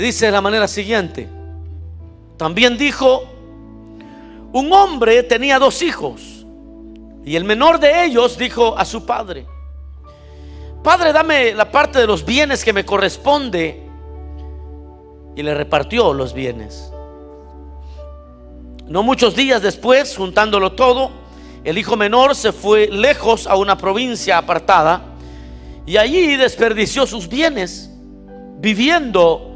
dice de la manera siguiente. También dijo, un hombre tenía dos hijos y el menor de ellos dijo a su padre, Padre, dame la parte de los bienes que me corresponde. Y le repartió los bienes. No muchos días después, juntándolo todo, el hijo menor se fue lejos a una provincia apartada y allí desperdició sus bienes, viviendo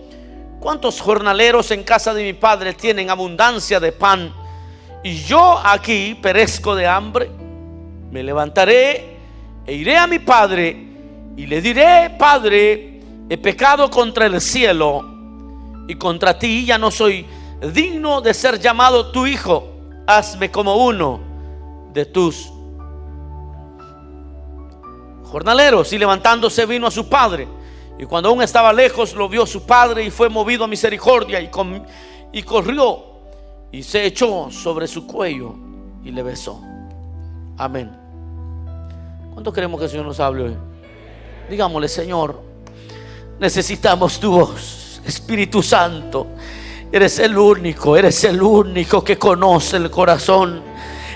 ¿Cuántos jornaleros en casa de mi padre tienen abundancia de pan? Y yo aquí perezco de hambre. Me levantaré e iré a mi padre y le diré, Padre, he pecado contra el cielo y contra ti, ya no soy digno de ser llamado tu hijo. Hazme como uno de tus jornaleros. Y levantándose vino a su padre. Y cuando aún estaba lejos, lo vio su padre y fue movido a misericordia y, y corrió y se echó sobre su cuello y le besó. Amén. ¿Cuánto queremos que el Señor nos hable hoy? Digámosle, Señor, necesitamos tu voz, Espíritu Santo. Eres el único, eres el único que conoce el corazón.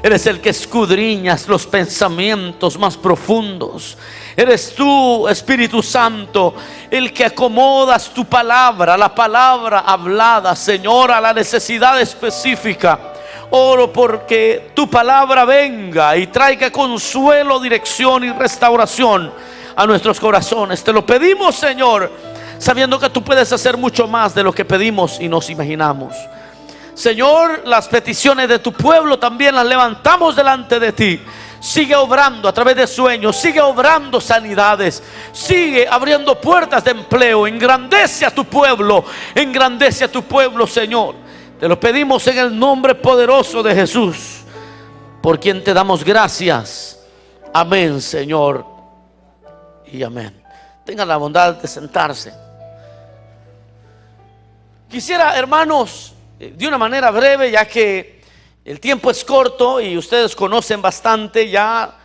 Eres el que escudriñas los pensamientos más profundos. Eres tú, Espíritu Santo, el que acomodas tu palabra, la palabra hablada, Señor, a la necesidad específica. Oro porque tu palabra venga y traiga consuelo, dirección y restauración a nuestros corazones. Te lo pedimos, Señor, sabiendo que tú puedes hacer mucho más de lo que pedimos y nos imaginamos. Señor, las peticiones de tu pueblo también las levantamos delante de ti. Sigue obrando a través de sueños, sigue obrando sanidades, sigue abriendo puertas de empleo. Engrandece a tu pueblo, engrandece a tu pueblo, Señor. Te lo pedimos en el nombre poderoso de Jesús, por quien te damos gracias. Amén, Señor. Y amén. Tengan la bondad de sentarse. Quisiera, hermanos, eh, de una manera breve, ya que el tiempo es corto y ustedes conocen bastante ya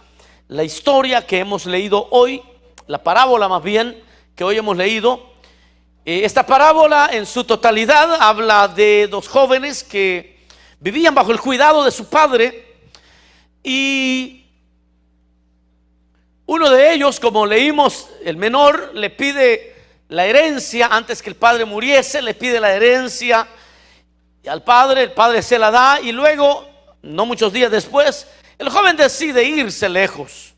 la historia que hemos leído hoy, la parábola más bien que hoy hemos leído. Eh, esta parábola en su totalidad habla de dos jóvenes que vivían bajo el cuidado de su padre y uno de ellos, como leímos, el menor le pide la herencia antes que el padre muriese, le pide la herencia al padre, el padre se la da y luego, no muchos días después, el joven decide irse lejos.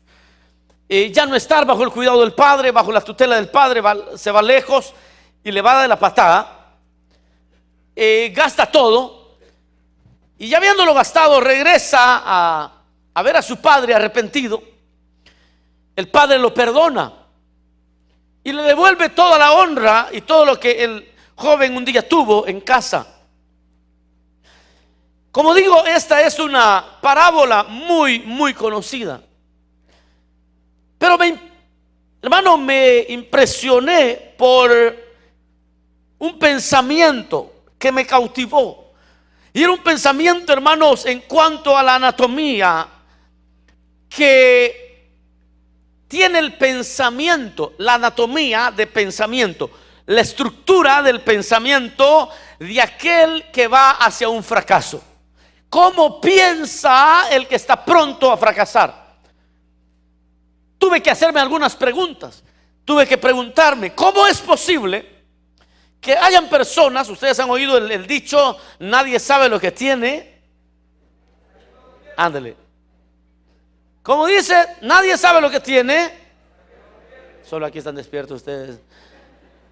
y ya no estar bajo el cuidado del padre, bajo la tutela del padre, se va lejos y le va dar la patada. gasta todo y ya habiéndolo gastado regresa a, a ver a su padre arrepentido. El padre lo perdona y le devuelve toda la honra y todo lo que el joven un día tuvo en casa. Como digo, esta es una parábola muy, muy conocida. Pero me, hermano, me impresioné por un pensamiento que me cautivó. Y era un pensamiento, hermanos, en cuanto a la anatomía que tiene el pensamiento, la anatomía de pensamiento, la estructura del pensamiento de aquel que va hacia un fracaso. ¿Cómo piensa el que está pronto a fracasar? Tuve que hacerme algunas preguntas. Tuve que preguntarme, ¿cómo es posible que hayan personas, ustedes han oído el, dicho, nadie sabe lo que tiene? Ándale. Como dice, nadie sabe lo que tiene. Solo aquí están despiertos ustedes.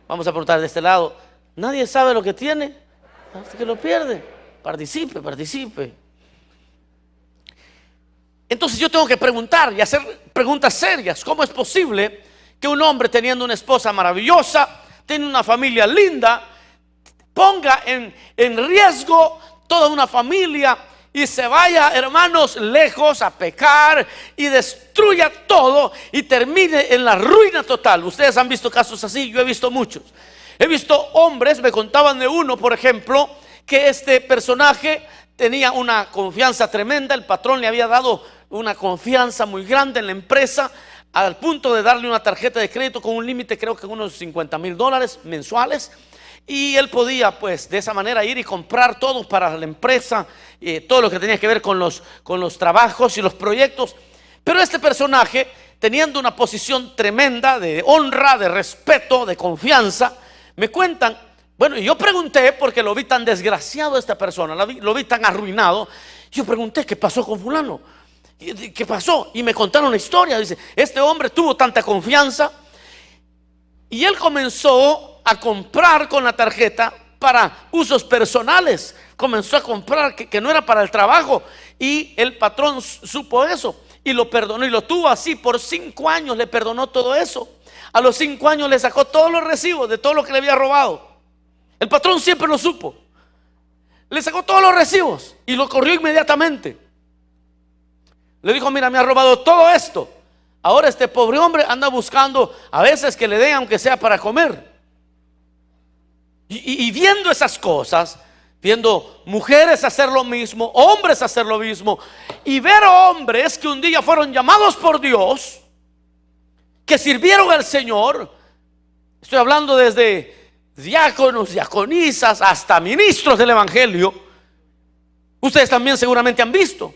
Vamos a preguntar de este lado. Nadie sabe lo que tiene hasta que lo pierde. Participe, participe. Entonces yo tengo que preguntar y hacer preguntas serias. ¿Cómo es posible que un hombre teniendo una esposa maravillosa, tiene una familia linda, ponga en, en riesgo toda una familia y se vaya, hermanos, lejos a pecar y destruya todo y termine en la ruina total. Ustedes han visto casos así, yo he visto muchos. He visto hombres, me contaban de uno, por ejemplo, que este personaje tenía una confianza tremenda, el patrón le había dado una confianza muy grande en la empresa, al punto de darle una tarjeta de crédito con un límite creo que unos 50 mil dólares mensuales. Y él podía, pues, de esa manera ir y comprar todo para la empresa, eh, todo lo que tenía que ver con los, con los trabajos y los proyectos. Pero este personaje, teniendo una posición tremenda de honra, de respeto, de confianza, me cuentan, bueno, yo pregunté porque lo vi tan desgraciado esta persona, lo vi, tan arruinado. Yo pregunté, ¿qué pasó con fulano? ¿Qué pasó? Y me contaron la historia. Dice, este hombre tuvo tanta confianza y él comenzó a comprar con la tarjeta para usos personales. Comenzó a comprar que, no era para el trabajo. Y el patrón supo eso y lo perdonó y lo tuvo así por cinco años. Le perdonó todo eso. A los cinco años le sacó todos los recibos de todo lo que le había robado. El patrón siempre lo supo. Le sacó todos los recibos y lo corrió inmediatamente. Le dijo, mira, me ha robado todo esto. Ahora este pobre hombre anda buscando a veces que le den aunque sea para comer. Y, viendo esas cosas, viendo mujeres hacer lo mismo, hombres hacer lo mismo, y ver hombres que un día fueron llamados por Dios, que sirvieron al Señor, estoy hablando desde diáconos, diaconisas, hasta ministros del Evangelio, ustedes también seguramente han visto.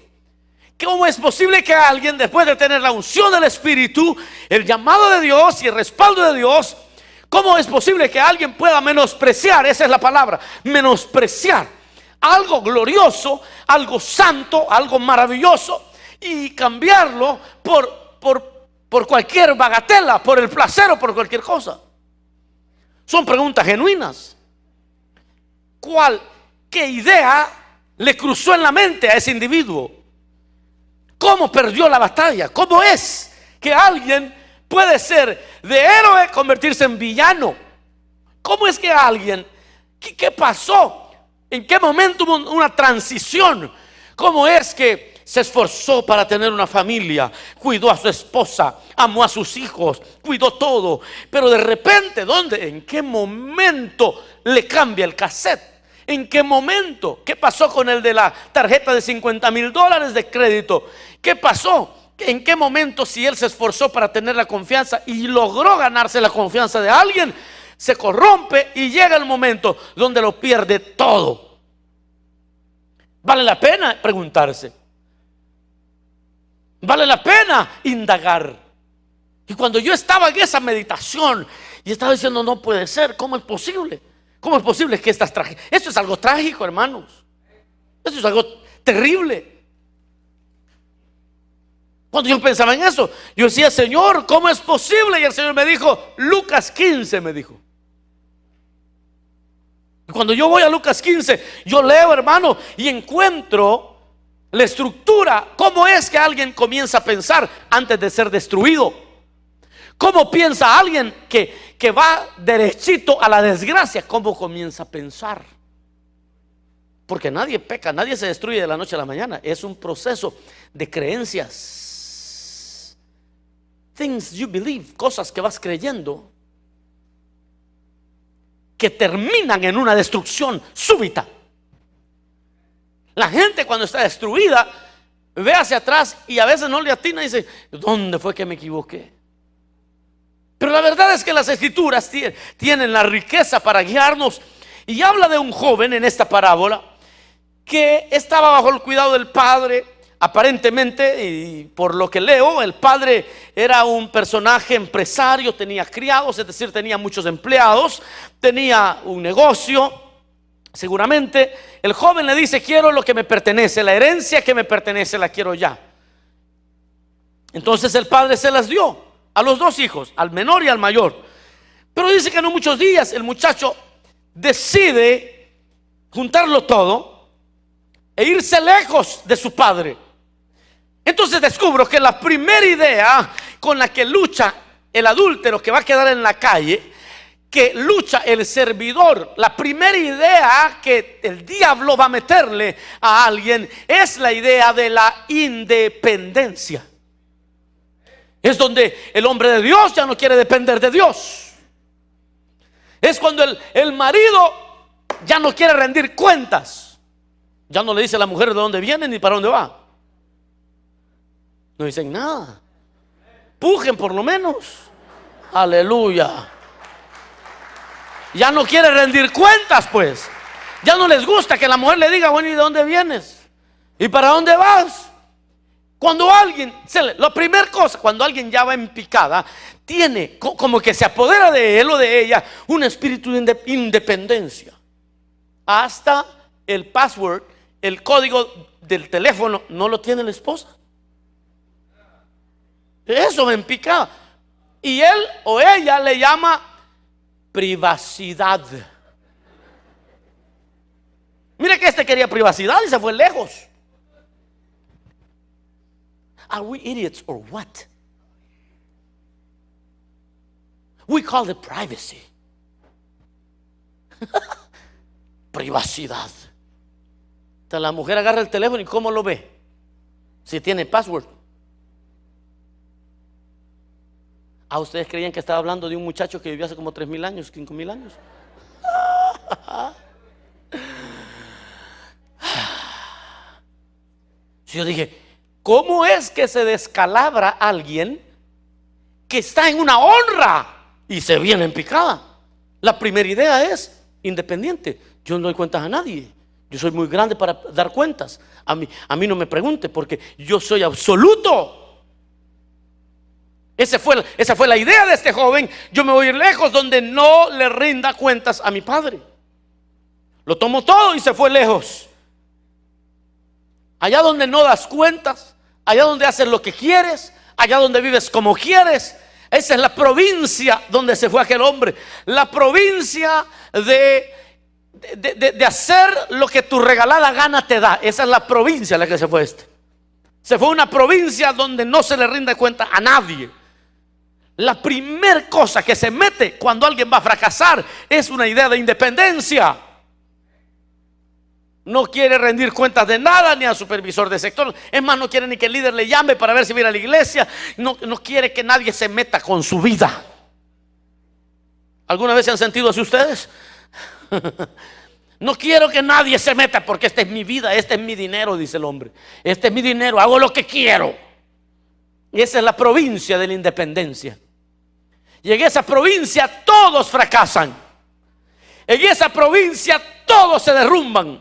¿Cómo es posible que alguien, después de tener la unción del Espíritu, el llamado de Dios y el respaldo de Dios, ¿Cómo es posible que alguien pueda menospreciar, esa es la palabra, menospreciar algo glorioso, algo santo, algo maravilloso y cambiarlo por, por, por cualquier bagatela, por el placer o por cualquier cosa? Son preguntas genuinas. ¿Cuál, qué idea le cruzó en la mente a ese individuo? ¿Cómo perdió la batalla? ¿Cómo es que alguien puede ser de héroe convertirse en villano. ¿Cómo es que alguien, qué, pasó? ¿En qué momento hubo una transición? ¿Cómo es que se esforzó para tener una familia, cuidó a su esposa, amó a sus hijos, cuidó todo, pero de repente, ¿dónde? ¿En qué momento le cambia el cassette? ¿En qué momento? ¿Qué pasó con el de la tarjeta de 50 mil dólares de crédito? ¿Qué pasó? ¿En qué momento si él se esforzó para tener la confianza y logró ganarse la confianza de alguien, se corrompe y llega el momento donde lo pierde todo? Vale la pena preguntarse. Vale la pena indagar. Y cuando yo estaba en esa meditación y estaba diciendo, no puede ser, ¿cómo es posible? ¿Cómo es posible que estas tragedias? Esto es algo trágico, hermanos. Esto es algo terrible. Cuando yo pensaba en eso, yo decía, Señor, ¿cómo es posible? Y el Señor me dijo, Lucas 15 me dijo. cuando yo voy a Lucas 15, yo leo, hermano, y encuentro la estructura, cómo es que alguien comienza a pensar antes de ser destruido. ¿Cómo piensa alguien que, que va derechito a la desgracia? ¿Cómo comienza a pensar? Porque nadie peca, nadie se destruye de la noche a la mañana. Es un proceso de creencias things you believe, cosas que vas creyendo, que terminan en una destrucción súbita. La gente cuando está destruida ve hacia atrás y a veces no le atina y dice, ¿dónde fue que me equivoqué? Pero la verdad es que las escrituras tienen la riqueza para guiarnos y habla de un joven en esta parábola que estaba bajo el cuidado del padre, Aparentemente, y por lo que leo, el padre era un personaje empresario, tenía criados, es decir, tenía muchos empleados, tenía un negocio. Seguramente el joven le dice, quiero lo que me pertenece, la herencia que me pertenece la quiero ya. Entonces el padre se las dio a los dos hijos, al menor y al mayor. Pero dice que en muchos días el muchacho decide juntarlo todo e irse lejos de su padre. Entonces descubro que la primera idea con la que lucha el adúltero que va a quedar en la calle, que lucha el servidor, la primera idea que el diablo va a meterle a alguien es la idea de la independencia. Es donde el hombre de Dios ya no quiere depender de Dios. Es cuando el, el marido ya no quiere rendir cuentas. Ya no le dice a la mujer de dónde viene ni para dónde va. No dicen nada. Pujen por lo menos. Aleluya. Ya no quiere rendir cuentas, pues. Ya no les gusta que la mujer le diga, bueno, ¿y de dónde vienes? ¿Y para dónde vas? Cuando alguien, la primera cosa, cuando alguien ya va en picada, tiene como que se apodera de él o de ella un espíritu de independencia. Hasta el password, el código del teléfono, no lo tiene la esposa. Eso me picada. Y él o ella le llama privacidad. Mire que este quería privacidad y se fue lejos. Are we idiots or what? We call it privacy. Privacidad. La mujer agarra el teléfono y ¿cómo lo ve? Si tiene password. ¿A ustedes creían que estaba hablando de un muchacho que vivió hace como 3 mil años, 5 mil años? yo dije, ¿cómo es que se descalabra alguien que está en una honra y se viene en picada? La primera idea es independiente. Yo no doy cuentas a nadie. Yo soy muy grande para dar cuentas. A mí, a mí no me pregunte porque yo soy absoluto. Fue, esa fue la idea de este joven. Yo me voy a ir lejos donde no le rinda cuentas a mi padre. Lo tomó todo y se fue lejos. Allá donde no das cuentas, allá donde haces lo que quieres, allá donde vives como quieres. Esa es la provincia donde se fue aquel hombre. La provincia de, de, hacer lo que tu regalada gana te da. Esa es la provincia a la que se fue este. Se fue a una provincia donde no se le rinde cuenta a nadie. La primera cosa que se mete cuando alguien va a fracasar es una idea de independencia no quiere rendir cuentas de nada ni al supervisor de sector. Es más, no quiere ni que el líder le llame para ver si viene a la iglesia. No, no quiere que nadie se meta con su vida. ¿Alguna vez se han sentido así ustedes? no quiero que nadie se meta porque esta es mi vida, este es mi dinero, dice el hombre. Este es mi dinero, hago lo que quiero. Y esa es la provincia de la independencia. Y en esa provincia todos fracasan. En esa provincia todos se derrumban.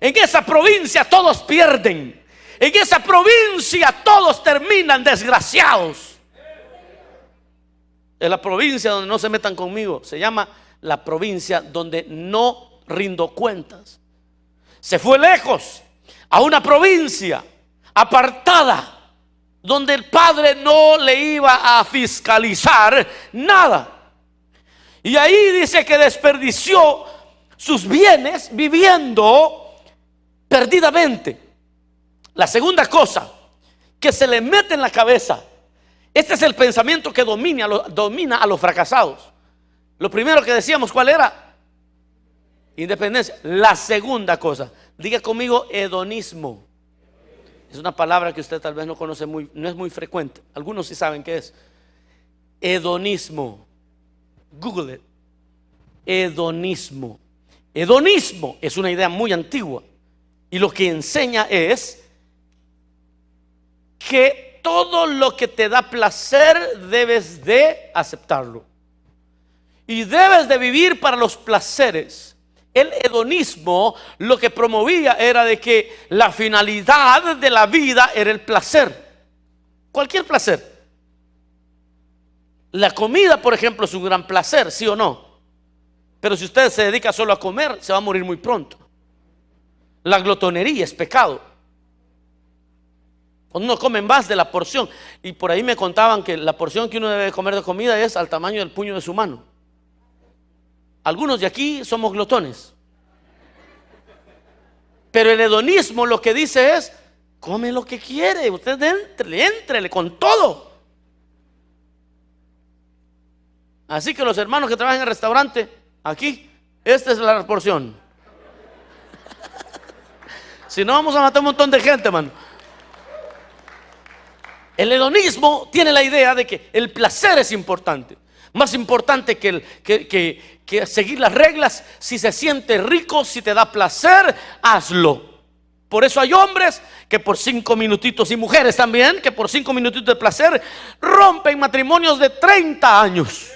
En esa provincia todos pierden. En esa provincia todos terminan desgraciados. En la provincia donde no se metan conmigo. Se llama la provincia donde no rindo cuentas. Se fue lejos a una provincia apartada donde el padre no le iba a fiscalizar nada. Y ahí dice que desperdició sus bienes viviendo perdidamente. La segunda cosa que se le mete en la cabeza, este es el pensamiento que domina, a los, fracasados. Lo primero que decíamos, ¿cuál era? Independencia. La segunda cosa, diga conmigo hedonismo. Es una palabra que usted tal vez no conoce muy, no es muy frecuente. Algunos sí saben qué es. Hedonismo. Google it. Hedonismo. Hedonismo es una idea muy antigua. Y lo que enseña es que todo lo que te da placer debes de aceptarlo. Y debes de vivir para los placeres. El hedonismo lo que promovía era de que la finalidad de la vida era el placer. Cualquier placer. La comida, por ejemplo, es un gran placer, sí o no. Pero si usted se dedica solo a comer, se va a morir muy pronto. La glotonería es pecado. Cuando uno come más de la porción. Y por ahí me contaban que la porción que uno debe comer de comida es al tamaño del puño de su mano. Algunos de aquí somos glotones. Pero el hedonismo lo que dice es, come lo que quiere, usted entre, entrele con todo. Así que los hermanos que trabajan en el restaurante, aquí, esta es la porción. si no, vamos a matar un montón de gente, hermano. El hedonismo tiene la idea de que el placer es importante. Más importante que, el, que, seguir las reglas. Si se siente rico, si te da placer, hazlo. Por eso hay hombres que por cinco minutitos y mujeres también que por cinco minutitos de placer rompen matrimonios de 30 años.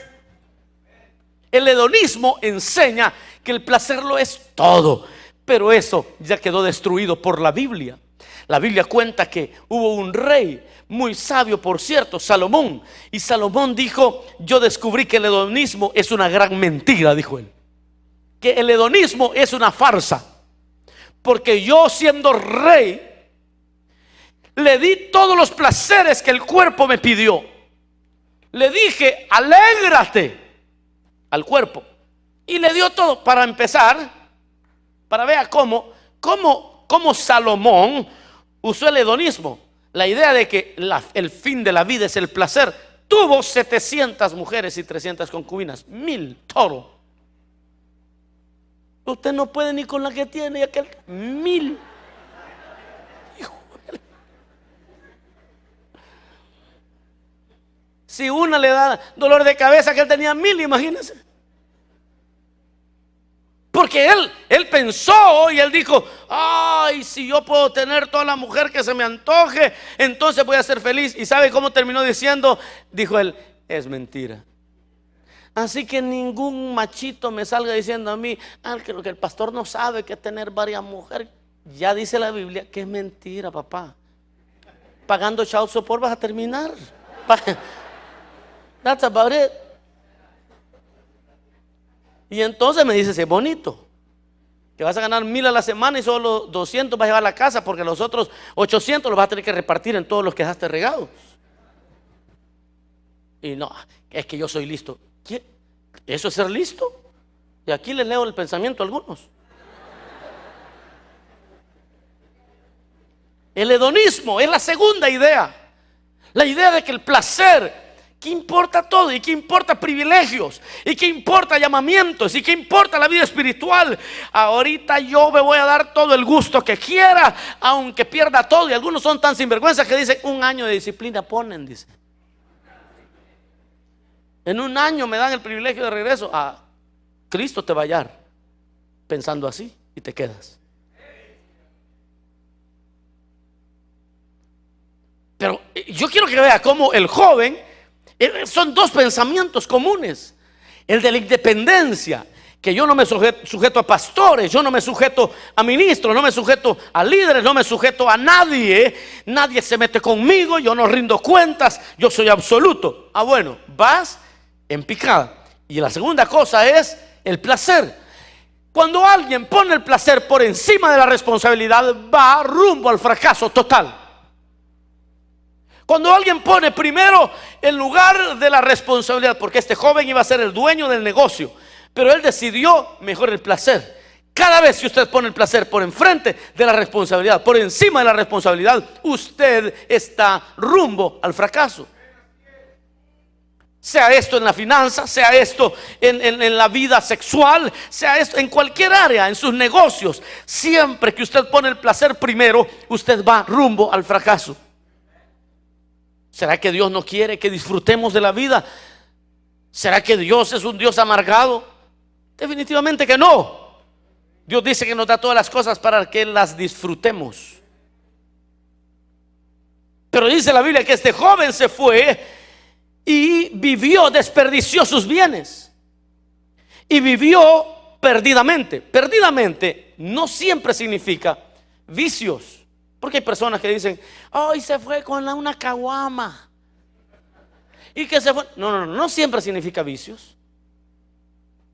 El hedonismo enseña que el placer lo es todo, pero eso ya quedó destruido por la Biblia. La Biblia cuenta que hubo un rey muy sabio, por cierto, Salomón. Y Salomón dijo, yo descubrí que el hedonismo es una gran mentira, dijo él. Que el hedonismo es una farsa. Porque yo siendo rey, le di todos los placeres que el cuerpo me pidió. Le dije, alégrate al cuerpo. Y le dio todo para empezar, para ver cómo, cómo, cómo Salomón usó el hedonismo. La idea de que el fin de la vida es el placer. Tuvo 700 mujeres y 300 concubinas. Mil, todo. Usted no puede ni con la que tiene aquel. Mil. Si una le da dolor de cabeza, que él tenía mil, imagínense. Porque él, él pensó y él dijo, ay, si yo puedo tener toda la mujer que se me antoje, entonces voy a ser feliz. ¿Y sabe cómo terminó diciendo? Dijo él, es mentira. Así que ningún machito me salga diciendo a mí, ah, que lo que el pastor no sabe que es tener varias mujeres. Ya dice la Biblia que es mentira, papá. Pagando child support vas a terminar. That's about it. Y entonces me dice, es bonito. Que vas a ganar mil a la semana y solo 200 vas a llevar a la casa porque los otros 800 los vas a tener que repartir en todos los que dejaste regados. Y no, es que yo soy listo. ¿Eso es ser listo? Y aquí les leo el pensamiento a algunos. El hedonismo es la segunda idea. La idea de que el placer ¿Qué importa todo? ¿Y qué importa privilegios? ¿Y qué importa llamamientos? ¿Y qué importa la vida espiritual? Ahorita yo me voy a dar todo el gusto que quiera, aunque pierda todo. Y algunos son tan sinvergüenza que dicen, un año de disciplina ponen, dice. En un año me dan el privilegio de regreso. A Cristo te va a hallar pensando así y te quedas. Pero eh, yo quiero que vea cómo el joven son dos pensamientos comunes. El de la independencia, que yo no me sujeto, a pastores, yo no me sujeto a ministros, no me sujeto a líderes, no me sujeto a nadie. Nadie se mete conmigo, yo no rindo cuentas, yo soy absoluto. Ah, bueno, vas en picada. Y la segunda cosa es el placer. Cuando alguien pone el placer por encima de la responsabilidad, va rumbo al fracaso total. Cuando alguien pone primero el lugar de la responsabilidad, porque este joven iba a ser el dueño del negocio, pero él decidió mejor el placer. Cada vez que usted pone el placer por enfrente de la responsabilidad, por encima de la responsabilidad, usted está rumbo al fracaso. Sea esto en la finanza, sea esto en, en, la vida sexual, sea esto en cualquier área, en sus negocios. Siempre que usted pone el placer primero, usted va rumbo al fracaso. ¿Será que Dios no quiere que disfrutemos de la vida? ¿Será que Dios es un Dios amargado? Definitivamente que no. Dios dice que nos da todas las cosas para que las disfrutemos. Pero dice la Biblia que este joven se fue y vivió, desperdició sus bienes. Y vivió perdidamente. Perdidamente no siempre significa vicios. Porque hay personas que dicen, hoy se fue con una caguama. Y que se fue. No, no, no, no siempre significa vicios.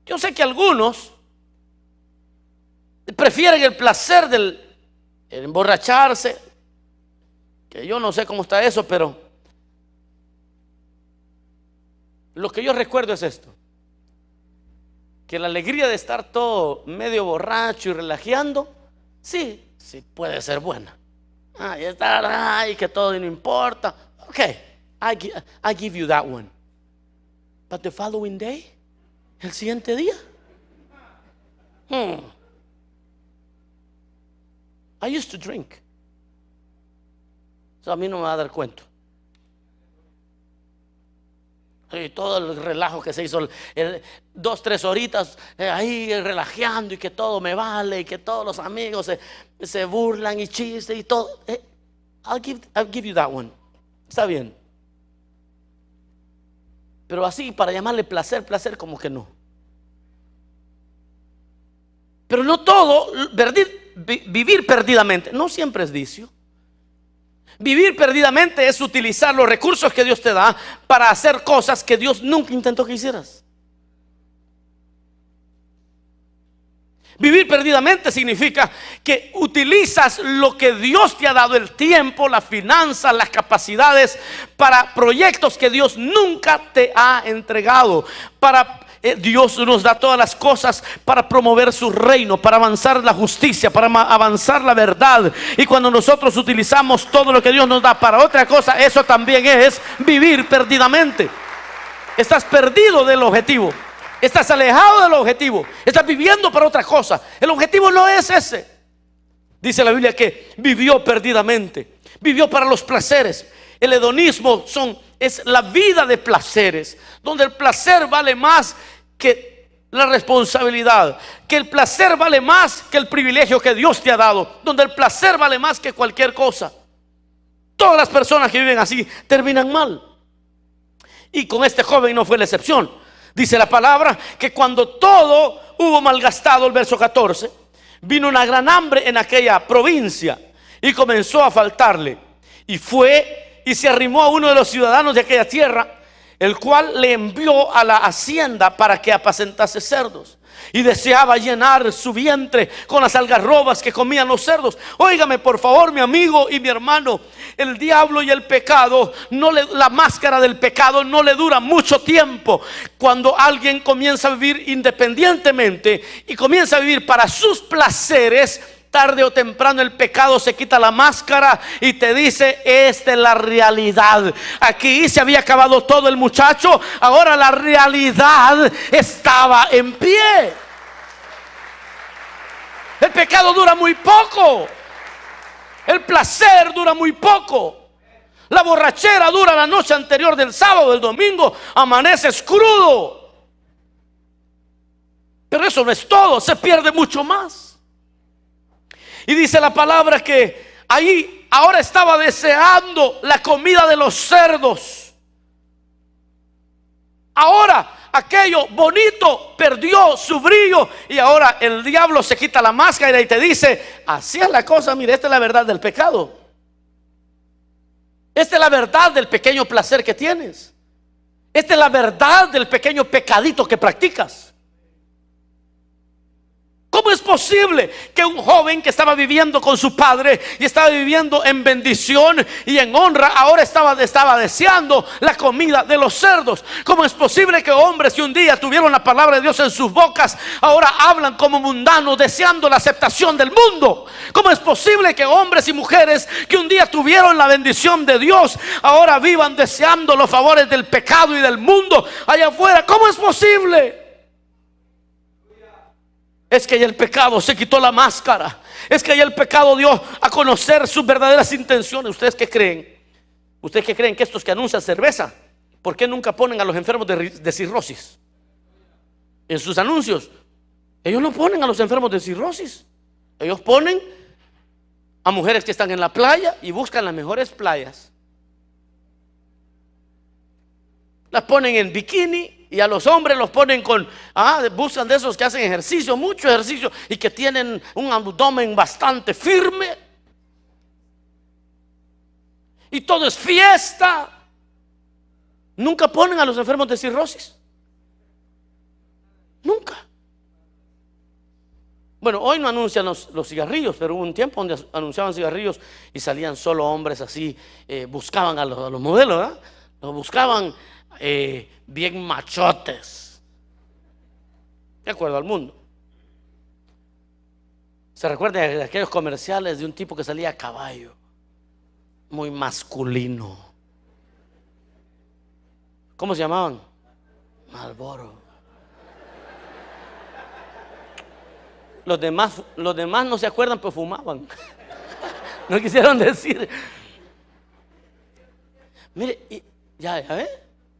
Yo sé que algunos prefieren el placer del emborracharse. Que yo no sé cómo está eso, pero lo que yo recuerdo es esto. Que la alegría de estar todo medio borracho y relajeando, sí, sí puede ser buena. Ahí está, ay, que todo no importa. Ok, I, give you that one. But the following day, el siguiente día. Hmm. I used to drink. So a mí no me va a dar cuento. Y todo el relajo que se hizo, dos, tres horitas eh, ahí relajeando y que todo me vale y que todos los amigos se, se burlan y chistes y todo. Eh, I'll, give, I'll give you that one. Está bien. Pero así para llamarle placer, placer como que no. Pero no todo, vivir perdidamente, no siempre es vicio. Vivir perdidamente es utilizar los recursos que Dios te da para hacer cosas que Dios nunca intentó que hicieras. Vivir perdidamente significa que utilizas lo que Dios te ha dado, el tiempo, la finanza, las capacidades, para proyectos que Dios nunca te ha entregado, para eh, Dios nos da todas las cosas para promover su reino, para avanzar la justicia, para avanzar la verdad. Y cuando nosotros utilizamos todo lo que Dios nos da para otra cosa, eso también es vivir perdidamente. Estás perdido del objetivo. Estás alejado del objetivo. Estás viviendo para otra cosa. El objetivo no es ese. Dice la Biblia que vivió perdidamente. Vivió para los placeres. El hedonismo son, es la vida de placeres, donde el placer vale más que la responsabilidad, que el placer vale más que el privilegio que Dios te ha dado, donde el placer vale más que cualquier cosa. Todas las personas que viven así terminan mal. Y con este joven no fue la excepción. Dice la palabra que cuando todo hubo malgastado, el verso 14, vino una gran hambre en aquella provincia y comenzó a faltarle. Y fue y se arrimó a uno de los ciudadanos de aquella tierra, el cual le envió a la hacienda para que apacentase cerdos. Y deseaba llenar su vientre con las algarrobas que comían los cerdos. Óigame, por favor, mi amigo y mi hermano, el diablo y el pecado, no le, la máscara del pecado no le dura mucho tiempo. Cuando alguien comienza a vivir independientemente y comienza a vivir para sus placeres, tarde o temprano el pecado se quita la máscara y te dice, esta es la realidad. Aquí se había acabado todo el muchacho, ahora la realidad estaba en pie. El pecado dura muy poco. El placer dura muy poco. La borrachera dura la noche anterior del sábado, del domingo, amanece crudo. Pero eso no es todo, se pierde mucho más. Y dice la palabra que ahí ahora estaba deseando la comida de los cerdos. Ahora aquello bonito perdió su brillo y ahora el diablo se quita la máscara y te dice, así es la cosa, mire, esta es la verdad del pecado. Esta es la verdad del pequeño placer que tienes. Esta es la verdad del pequeño pecadito que practicas. ¿Cómo es posible que un joven que estaba viviendo con su padre y estaba viviendo en bendición y en honra, ahora estaba, estaba deseando la comida de los cerdos? ¿Cómo es posible que hombres que un día tuvieron la palabra de Dios en sus bocas, ahora hablan como mundanos deseando la aceptación del mundo? ¿Cómo es posible que hombres y mujeres que un día tuvieron la bendición de Dios, ahora vivan deseando los favores del pecado y del mundo allá afuera? ¿Cómo es posible? Es que ya el pecado se quitó la máscara. Es que ya el pecado dio a conocer sus verdaderas intenciones. ¿Ustedes qué creen? ¿Ustedes qué creen que estos que anuncian cerveza, por qué nunca ponen a los enfermos de, de cirrosis? En sus anuncios. Ellos no ponen a los enfermos de cirrosis. Ellos ponen a mujeres que están en la playa y buscan las mejores playas. Las ponen en bikini y a los hombres los ponen con, ah, buscan de esos que hacen ejercicio, mucho ejercicio y que tienen un abdomen bastante firme. Y todo es fiesta. Nunca ponen a los enfermos de cirrosis. Nunca. Bueno, hoy no anuncian los, cigarrillos, pero hubo un tiempo donde anunciaban cigarrillos y salían solo hombres así, eh, buscaban a los, a los modelos, ¿verdad? Los buscaban eh, bien machotes. De acuerdo al mundo. ¿Se recuerda de aquellos comerciales de un tipo que salía a caballo? Muy masculino. ¿Cómo se llamaban? Malboro. Los demás, los demás no se acuerdan, pero fumaban. no quisieron decir. Mire, ya, ya ve,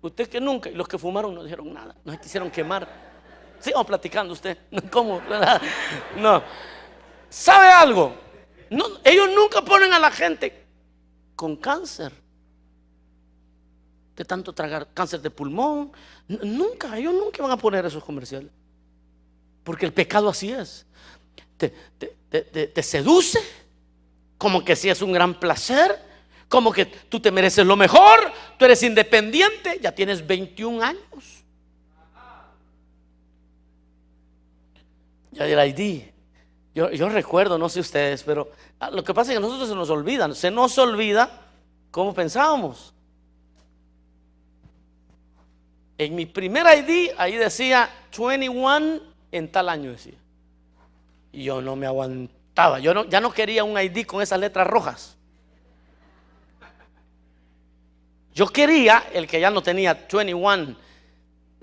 usted que nunca, y los que fumaron no dijeron nada, no se quisieron quemar. Sigamos platicando usted. ¿Cómo? No. ¿Sabe algo? Ellos nunca ponen a la gente con cáncer. De tanto tragar cáncer de pulmón. Nunca, ellos nunca van a poner esos comerciales. Porque el pecado así es. Te, te, seduce, como que si es un gran placer, como que tú te mereces lo mejor, tú eres independiente, ya tienes 21 años. Ya del ID. Yo, yo, recuerdo, no sé ustedes, pero ah, lo que pasa es que a nosotros se nos olvida, se nos olvida cómo pensábamos. En mi primer ID, ahí decía 21 en tal año, decía. Y yo no me aguantaba, yo no, ya no quería un ID con esas letras rojas. Yo quería el que ya no tenía 21,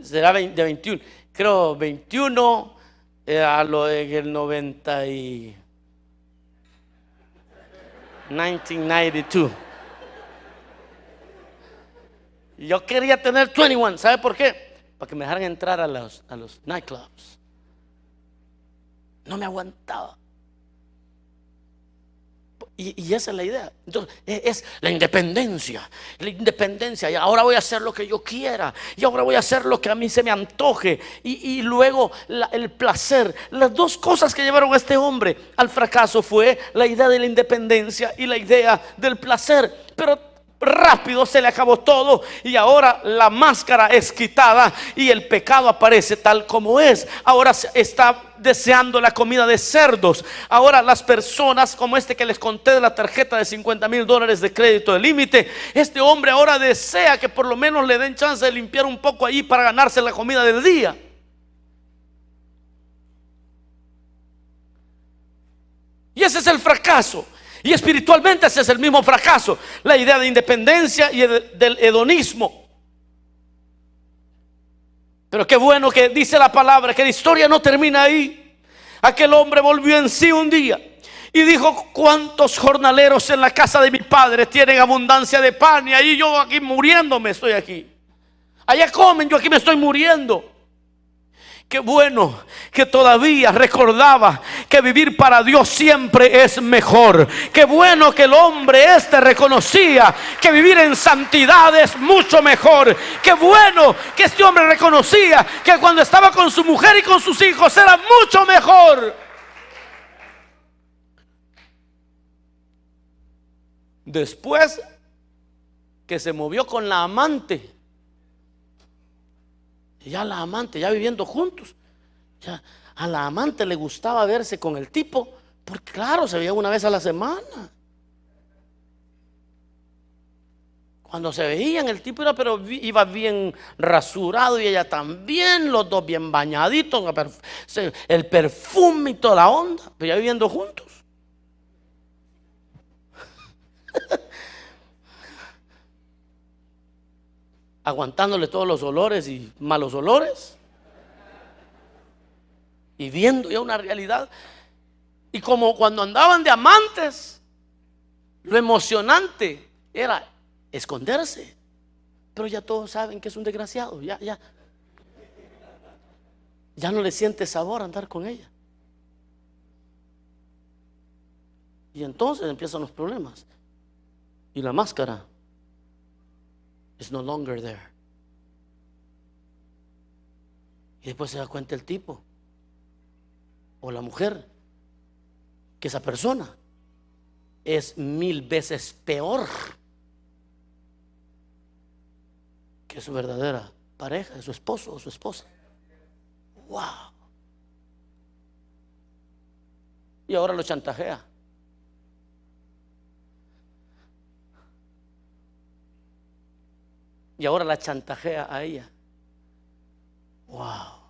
será de 21, creo 21 a lo en el 90 y 1992. Yo quería tener 21, ¿sabe por qué? Para que me dejaran entrar a los nightclubs. No me aguantaba. Y, esa es la idea. Entonces, e, es la independencia. La independencia. Y ahora voy a hacer lo que yo quiera. Y ahora voy a hacer lo que a mí se me antoje. Y, luego el placer. Las dos cosas que llevaron a este hombre al fracaso fue la idea de la independencia y la idea del placer. Pero rápido se le acabó todo y ahora la máscara es quitada y el pecado aparece tal como es. Ahora está deseando la comida de cerdos. Ahora las personas como este que les conté de la tarjeta de 50 mil dólares de crédito de límite, este hombre ahora desea que por lo menos le den chance de limpiar un poco ahí para ganarse la comida del día. Y ese es el fracaso. Y espiritualmente ese es el mismo fracaso, la idea de independencia y del hedonismo. Pero qué bueno que dice la palabra, que la historia no termina ahí. Aquel hombre volvió en sí un día y dijo, ¿cuántos jornaleros en la casa de mi padre tienen abundancia de pan? Y ahí yo aquí muriéndome estoy aquí. Allá comen, yo aquí me estoy muriendo. Qué bueno que todavía recordaba que vivir para Dios siempre es mejor. Qué bueno que el hombre este reconocía que vivir en santidad es mucho mejor. Qué bueno que este hombre reconocía que cuando estaba con su mujer y con sus hijos era mucho mejor. Después que se movió con la amante ya la amante, ya viviendo juntos. Ya a la amante le gustaba verse con el tipo, porque claro, se veía una vez a la semana. Cuando se veían, el tipo era, pero iba bien rasurado y ella también, los dos bien bañaditos, el perfume y toda la onda, pero ya viviendo juntos. aguantándole todos los olores y malos olores. Y viendo ya una realidad. Y como cuando andaban de amantes, lo emocionante era esconderse. Pero ya todos saben que es un desgraciado. Ya, ya. Ya no le siente sabor andar con ella. Y entonces empiezan los problemas. Y la máscara is no longer there. Y después se da cuenta el tipo o la mujer que esa persona es mil veces peor que su verdadera pareja, su esposo o su esposa. Wow. Y ahora lo chantajea. Y ahora la chantajea a ella. Wow.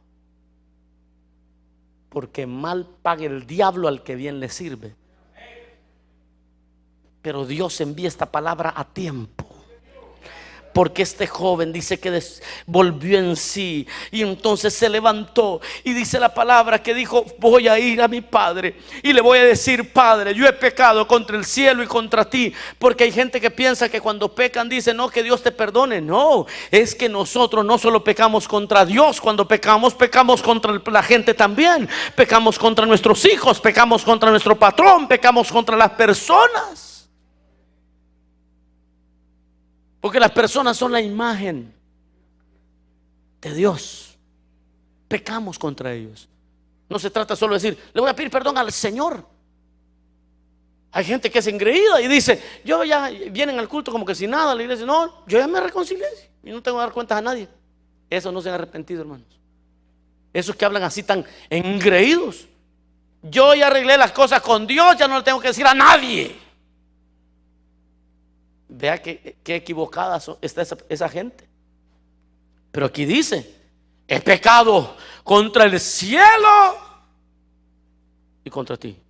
Porque mal paga el diablo al que bien le sirve. Pero Dios envía esta palabra a tiempo porque este joven dice que volvió en sí. Y entonces se levantó y dice la palabra que dijo, voy a ir a mi padre y le voy a decir, padre, yo he pecado contra el cielo y contra ti, porque hay gente que piensa que cuando pecan dice, no, que Dios te perdone, no, es que nosotros no solo pecamos contra Dios, cuando pecamos, pecamos contra la gente también, pecamos contra nuestros hijos, pecamos contra nuestro patrón, pecamos contra las personas. Porque las personas son la imagen de Dios. Pecamos contra ellos. No se trata solo de decir, le voy a pedir perdón al Señor. Hay gente que es engreída y dice, yo ya vienen al culto como que sin nada, la iglesia, no, yo ya me reconcilié y no tengo que dar cuentas a nadie. Eso no se han arrepentido, hermanos. Esos que hablan así tan engreídos. Yo ya arreglé las cosas con Dios, ya no le tengo que decir a nadie. Vea qué, equivocada está esa, esa gente. Pero aquí dice, es pecado contra el cielo y contra ti.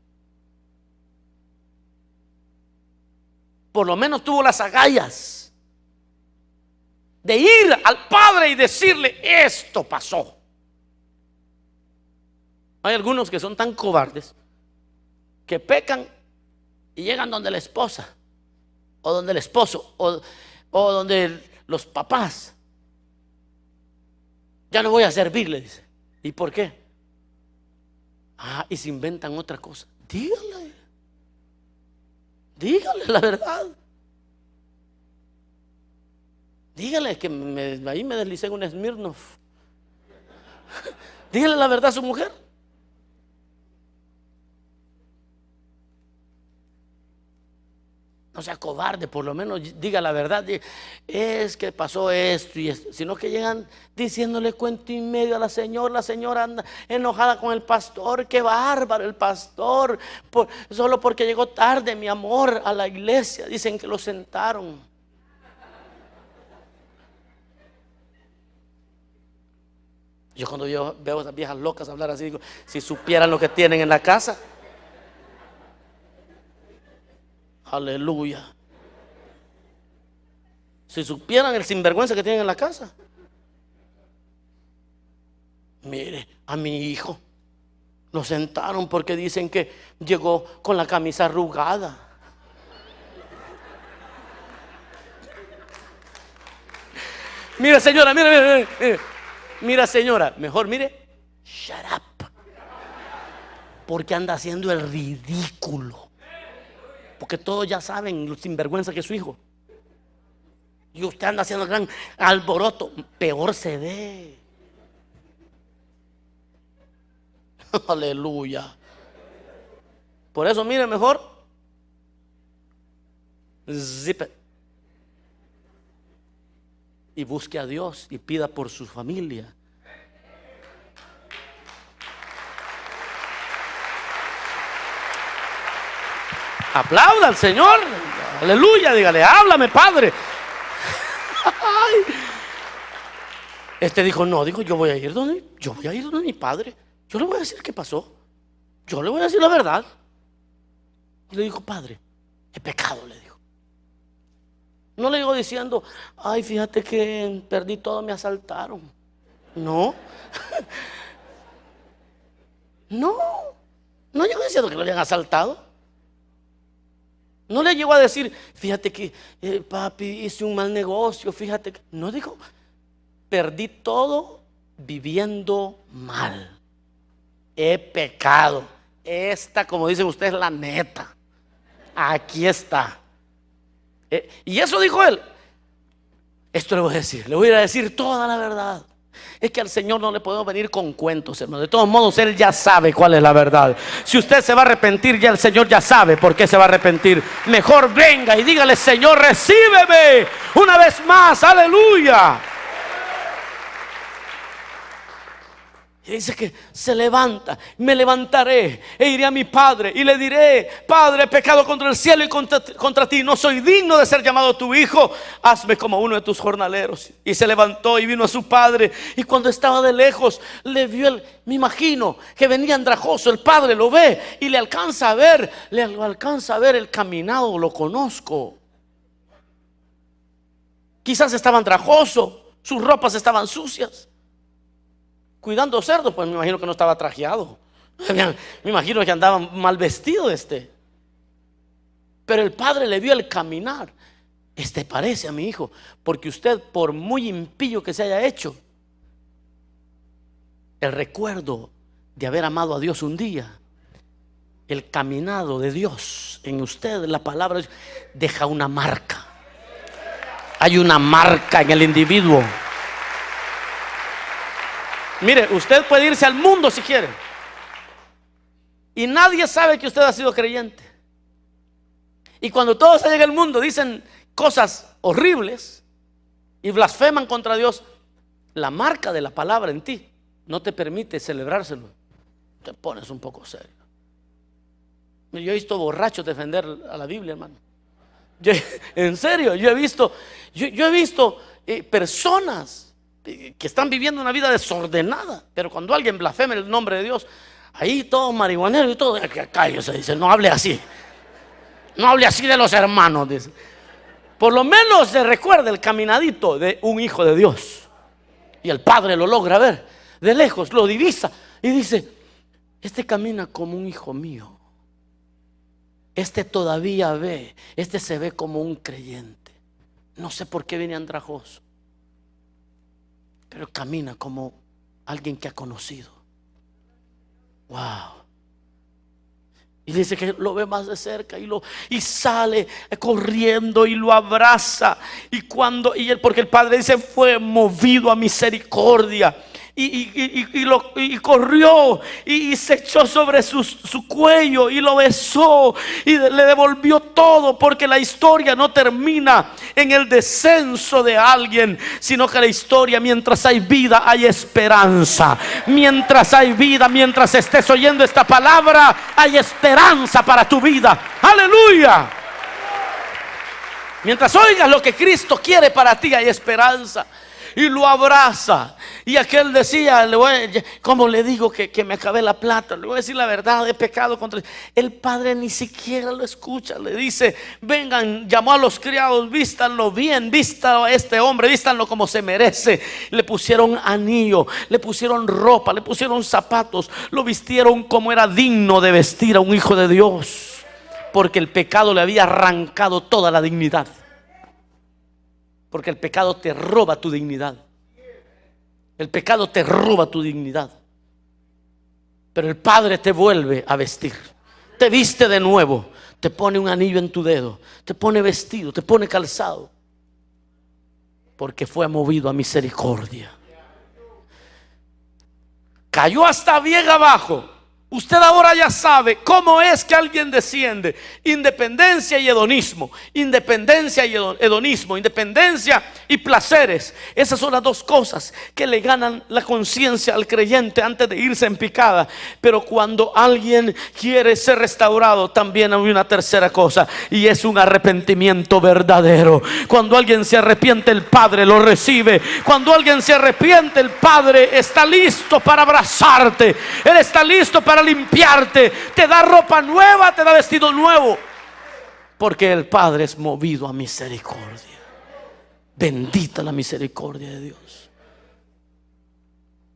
Por lo menos tuvo las agallas de ir al Padre y decirle, esto pasó. Hay algunos que son tan cobardes que pecan y llegan donde la esposa o donde el esposo, o, donde los papás. Ya no voy a servirle, dice. ¿Y por qué? Ah, y se inventan otra cosa. Dígale. Dígale la verdad. Dígale que ahí me deslicé un Smirnoff. Dígale la verdad a su mujer. No sea cobarde, por lo menos diga la verdad. Es que pasó esto y esto. Sino que llegan diciéndole cuento y medio a la señora. La señora anda enojada con el pastor. Qué bárbaro el pastor. solo porque llegó tarde, mi amor, a la iglesia. Dicen que lo sentaron. Yo cuando yo veo a esas viejas locas hablar así, digo, si supieran lo que tienen en la casa. Aleluya. Si supieran el sinvergüenza que tienen en la casa. Mire, a mi hijo lo sentaron porque dicen que llegó con la camisa arrugada. Mira, señora, mira, mira, mira, mira, señora, mejor mire, shut up. Porque anda haciendo el ridículo. Porque todos ya saben lo sinvergüenza que es su hijo. Y usted anda haciendo gran alboroto. Peor se ve. Aleluya. Por eso, mire, mejor. Zip Y busque a Dios y pida por su familia Aplauda al Señor. Aleluya, dígale, háblame, Padre. Este dijo, no, dijo, yo voy a ir donde, yo voy a ir donde mi padre. Yo le voy a decir qué pasó. Yo le voy a decir la verdad. Y le dijo, padre, he pecado, le dijo. No le digo diciendo, ay, fíjate que perdí todo, me asaltaron. No. no. No llegó diciendo que lo habían asaltado. No le llegó a decir, fíjate que eh, papi hice un mal negocio, fíjate que... No dijo, perdí todo viviendo mal. He pecado. Esta, como dicen ustedes, la neta. Aquí está. Eh, y eso dijo él. Esto le voy a decir, le voy a decir toda la verdad. Es que al Señor no le podemos venir con cuentos, hermano. De todos modos, Él ya sabe cuál es la verdad. Si usted se va a arrepentir, ya el Señor ya sabe por qué se va a arrepentir. Mejor venga y dígale, Señor, recíbeme una vez más. Aleluya. Y dice que se levanta, me levantaré e iré a mi padre y le diré, Padre, he pecado contra el cielo y contra, ti, no soy digno de ser llamado tu hijo, hazme como uno de tus jornaleros. Y se levantó y vino a su padre y cuando estaba de lejos le vio, el, me imagino que venía andrajoso, el padre lo ve y le alcanza a ver, le alcanza a ver el caminado, lo conozco. Quizás estaban trajosos, sus ropas estaban sucias. Cuidando cerdos, pues me imagino que no estaba trajeado. Me imagino que andaba mal vestido este. Pero el padre le vio el caminar. Este parece a mi hijo, porque usted, por muy impío que se haya hecho, el recuerdo de haber amado a Dios un día, el caminado de Dios en usted, la palabra deja una marca. Hay una marca en el individuo. Mire, usted puede irse al mundo si quiere. Y nadie sabe que usted ha sido creyente. Y cuando todos llegan al mundo dicen cosas horribles y blasfeman contra Dios, la marca de la palabra en ti no te permite celebrárselo. Te pones un poco serio. Yo he visto borrachos defender a la Biblia, hermano. en serio, yo he visto, yo, he visto eh, personas que están viviendo una vida desordenada, pero cuando alguien blasfema el nombre de Dios, ahí todo marihuanero y todo, se dice, no hable así. No hable así de los hermanos. Por lo menos se recuerda el caminadito de un hijo de Dios. Y el padre lo logra ver de lejos, lo divisa y dice, este camina como un hijo mío. Este todavía ve, este se ve como un creyente. No sé por qué viene andrajoso, pero camina como alguien que ha conocido. Wow. Y dice que lo ve más de cerca y lo y sale corriendo y lo abraza. Y cuando y él porque el padre dice fue movido a misericordia y, corrió y, se echó sobre su, su, cuello y lo besó y le devolvió todo porque la historia no termina en el descenso de alguien, sino que la historia mientras hay vida hay esperanza. Mientras hay vida, mientras estés oyendo esta palabra, hay esperanza para tu vida. Aleluya. Mientras oigas lo que Cristo quiere para ti, hay esperanza y lo abraza. Y aquel decía, le ¿cómo le digo que, me acabé la plata? Le voy a decir la verdad, he pecado contra él. El padre ni siquiera lo escucha, le dice, vengan, llamó a los criados, vístanlo bien, vístanlo a este hombre, vístanlo como se merece. Le pusieron anillo, le pusieron ropa, le pusieron zapatos, lo vistieron como era digno de vestir a un hijo de Dios. Porque el pecado le había arrancado toda la dignidad. Porque el pecado te roba tu dignidad. El pecado te roba tu dignidad. Pero el Padre te vuelve a vestir. Te viste de nuevo. Te pone un anillo en tu dedo. Te pone vestido. Te pone calzado. Porque fue movido a misericordia. Cayó hasta bien abajo Usted ahora ya sabe cómo es que alguien desciende. Independencia y hedonismo. Independencia y hedonismo. Independencia y placeres. Esas son las dos cosas que le ganan la conciencia al creyente antes de irse en picada. Pero cuando alguien quiere ser restaurado, también hay una tercera cosa. Y es un arrepentimiento verdadero. Cuando alguien se arrepiente, el Padre lo recibe. Cuando alguien se arrepiente, el Padre está listo para abrazarte. Él está listo para limpiarte, te da ropa nueva, te da vestido nuevo. Porque el Padre es movido a misericordia. Bendita la misericordia de Dios.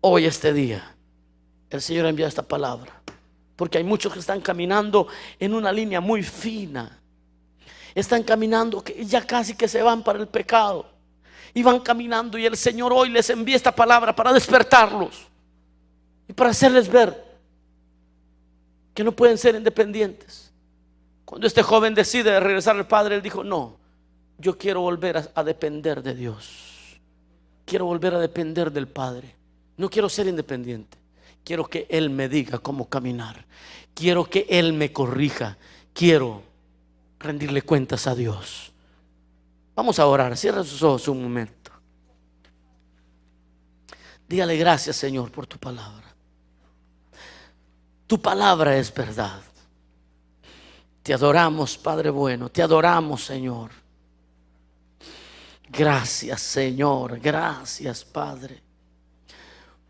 Hoy, este día, el Señor envía esta palabra. Porque hay muchos que están caminando en una línea muy fina. Están caminando que ya casi que se van para el pecado. Y van caminando y el Señor hoy les envía esta palabra para despertarlos. Y para hacerles ver que no pueden ser independientes. Cuando este joven decide regresar al Padre, él dijo, no, yo quiero volver a, depender de Dios. Quiero volver a depender del Padre. No quiero ser independiente. Quiero que Él me diga cómo caminar. Quiero que Él me corrija. Quiero rendirle cuentas a Dios. Vamos a orar. Cierra sus ojos un momento. Dígale gracias, Señor, por tu palabra. Tu palabra es verdad. Te adoramos, Padre bueno. Te adoramos, Señor. Gracias, Señor. Gracias, Padre.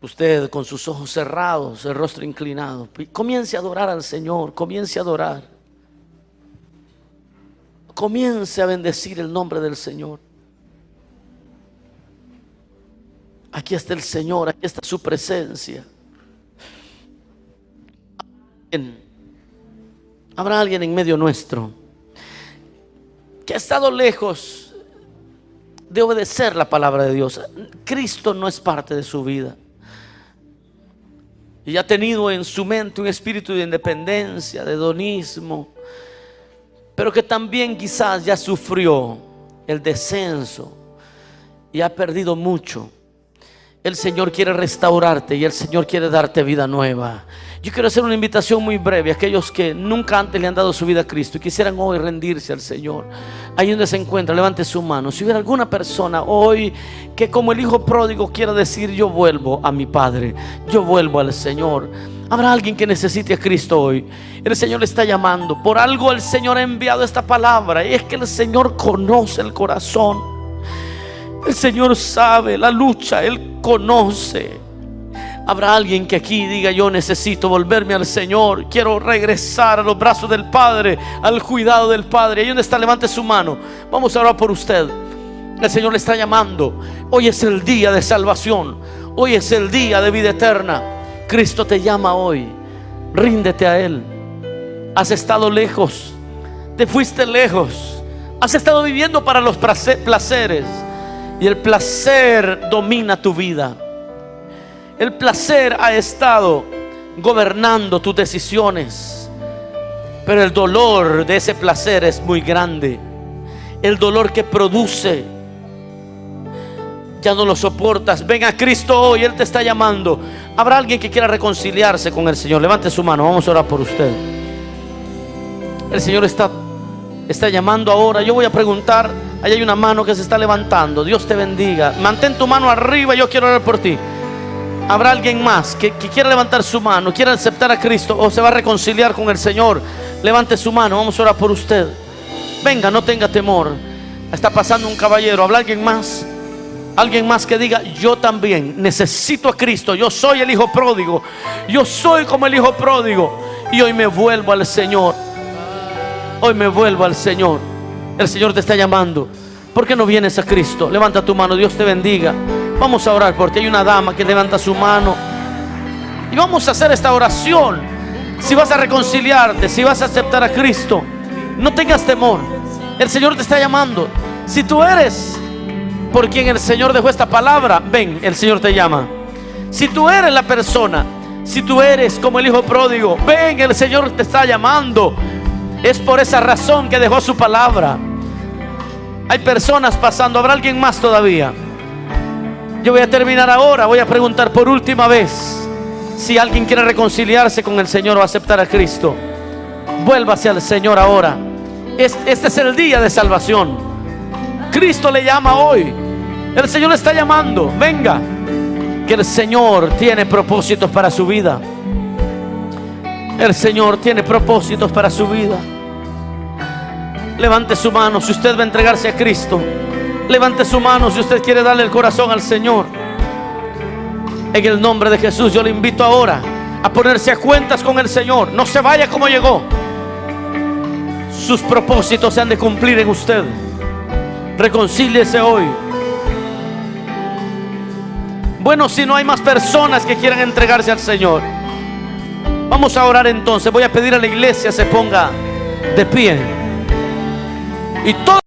Usted con sus ojos cerrados, el rostro inclinado, comience a adorar al Señor, comience a adorar. Comience a bendecir el nombre del Señor. Aquí está el Señor, aquí está su presencia. Habrá alguien en medio nuestro que ha estado lejos de obedecer la palabra de Dios. Cristo no es parte de su vida. Y ha tenido en su mente un espíritu de independencia, de hedonismo, pero que también quizás ya sufrió el descenso y ha perdido mucho. El Señor quiere restaurarte y el Señor quiere darte vida nueva. Yo quiero hacer una invitación muy breve a aquellos que nunca antes le han dado su vida a Cristo y quisieran hoy rendirse al Señor. Ahí donde se encuentra, levante su mano. Si hubiera alguna persona hoy que como el hijo pródigo quiera decir, yo vuelvo a mi Padre, yo vuelvo al Señor. Habrá alguien que necesite a Cristo hoy. El Señor le está llamando. Por algo el Señor ha enviado esta palabra. Y es que el Señor conoce el corazón. El Señor sabe la lucha. Él conoce. Habrá alguien que aquí diga, yo necesito volverme al Señor, quiero regresar a los brazos del Padre, al cuidado del Padre. Ahí donde está, levante su mano. Vamos a orar por usted. El Señor le está llamando. Hoy es el día de salvación. Hoy es el día de vida eterna. Cristo te llama hoy. Ríndete a Él. Has estado lejos. Te fuiste lejos. Has estado viviendo para los placeres. Y el placer domina tu vida. El placer ha estado gobernando tus decisiones. Pero el dolor de ese placer es muy grande. El dolor que produce. Ya no lo soportas. Ven a Cristo hoy. Él te está llamando. Habrá alguien que quiera reconciliarse con el Señor. Levante su mano. Vamos a orar por usted. El Señor está, está llamando ahora. Yo voy a preguntar. Ahí hay una mano que se está levantando. Dios te bendiga. Mantén tu mano arriba. Yo quiero orar por ti. Habrá alguien más que, quiera levantar su mano, quiera aceptar a Cristo o se va a reconciliar con el Señor. Levante su mano, vamos a orar por usted. Venga, no tenga temor. Está pasando un caballero. ¿Habrá alguien más? Alguien más que diga, yo también necesito a Cristo. Yo soy el hijo pródigo. Yo soy como el hijo pródigo. Y hoy me vuelvo al Señor. Hoy me vuelvo al Señor. El Señor te está llamando. ¿Por qué no vienes a Cristo? Levanta tu mano. Dios te bendiga. Vamos a orar porque hay una dama que levanta su mano. Y vamos a hacer esta oración. Si vas a reconciliarte, si vas a aceptar a Cristo, no tengas temor. El Señor te está llamando. Si tú eres por quien el Señor dejó esta palabra, ven, el Señor te llama. Si tú eres la persona, si tú eres como el hijo pródigo, ven, el Señor te está llamando. Es por esa razón que dejó su palabra. Hay personas pasando, habrá alguien más todavía. Yo voy a terminar ahora, voy a preguntar por última vez si alguien quiere reconciliarse con el Señor o aceptar a Cristo. Vuélvase al Señor ahora. Este es el día de salvación. Cristo le llama hoy. El Señor le está llamando. Venga. Que el Señor tiene propósitos para su vida. El Señor tiene propósitos para su vida. Levante su mano si usted va a entregarse a Cristo. Levante su mano si usted quiere darle el corazón al Señor. En el nombre de Jesús yo le invito ahora a ponerse a cuentas con el Señor. No se vaya como llegó. Sus propósitos se han de cumplir en usted. Reconcíliese hoy. Bueno, si no hay más personas que quieran entregarse al Señor, vamos a orar entonces. Voy a pedir a la iglesia se ponga de pie. Y todo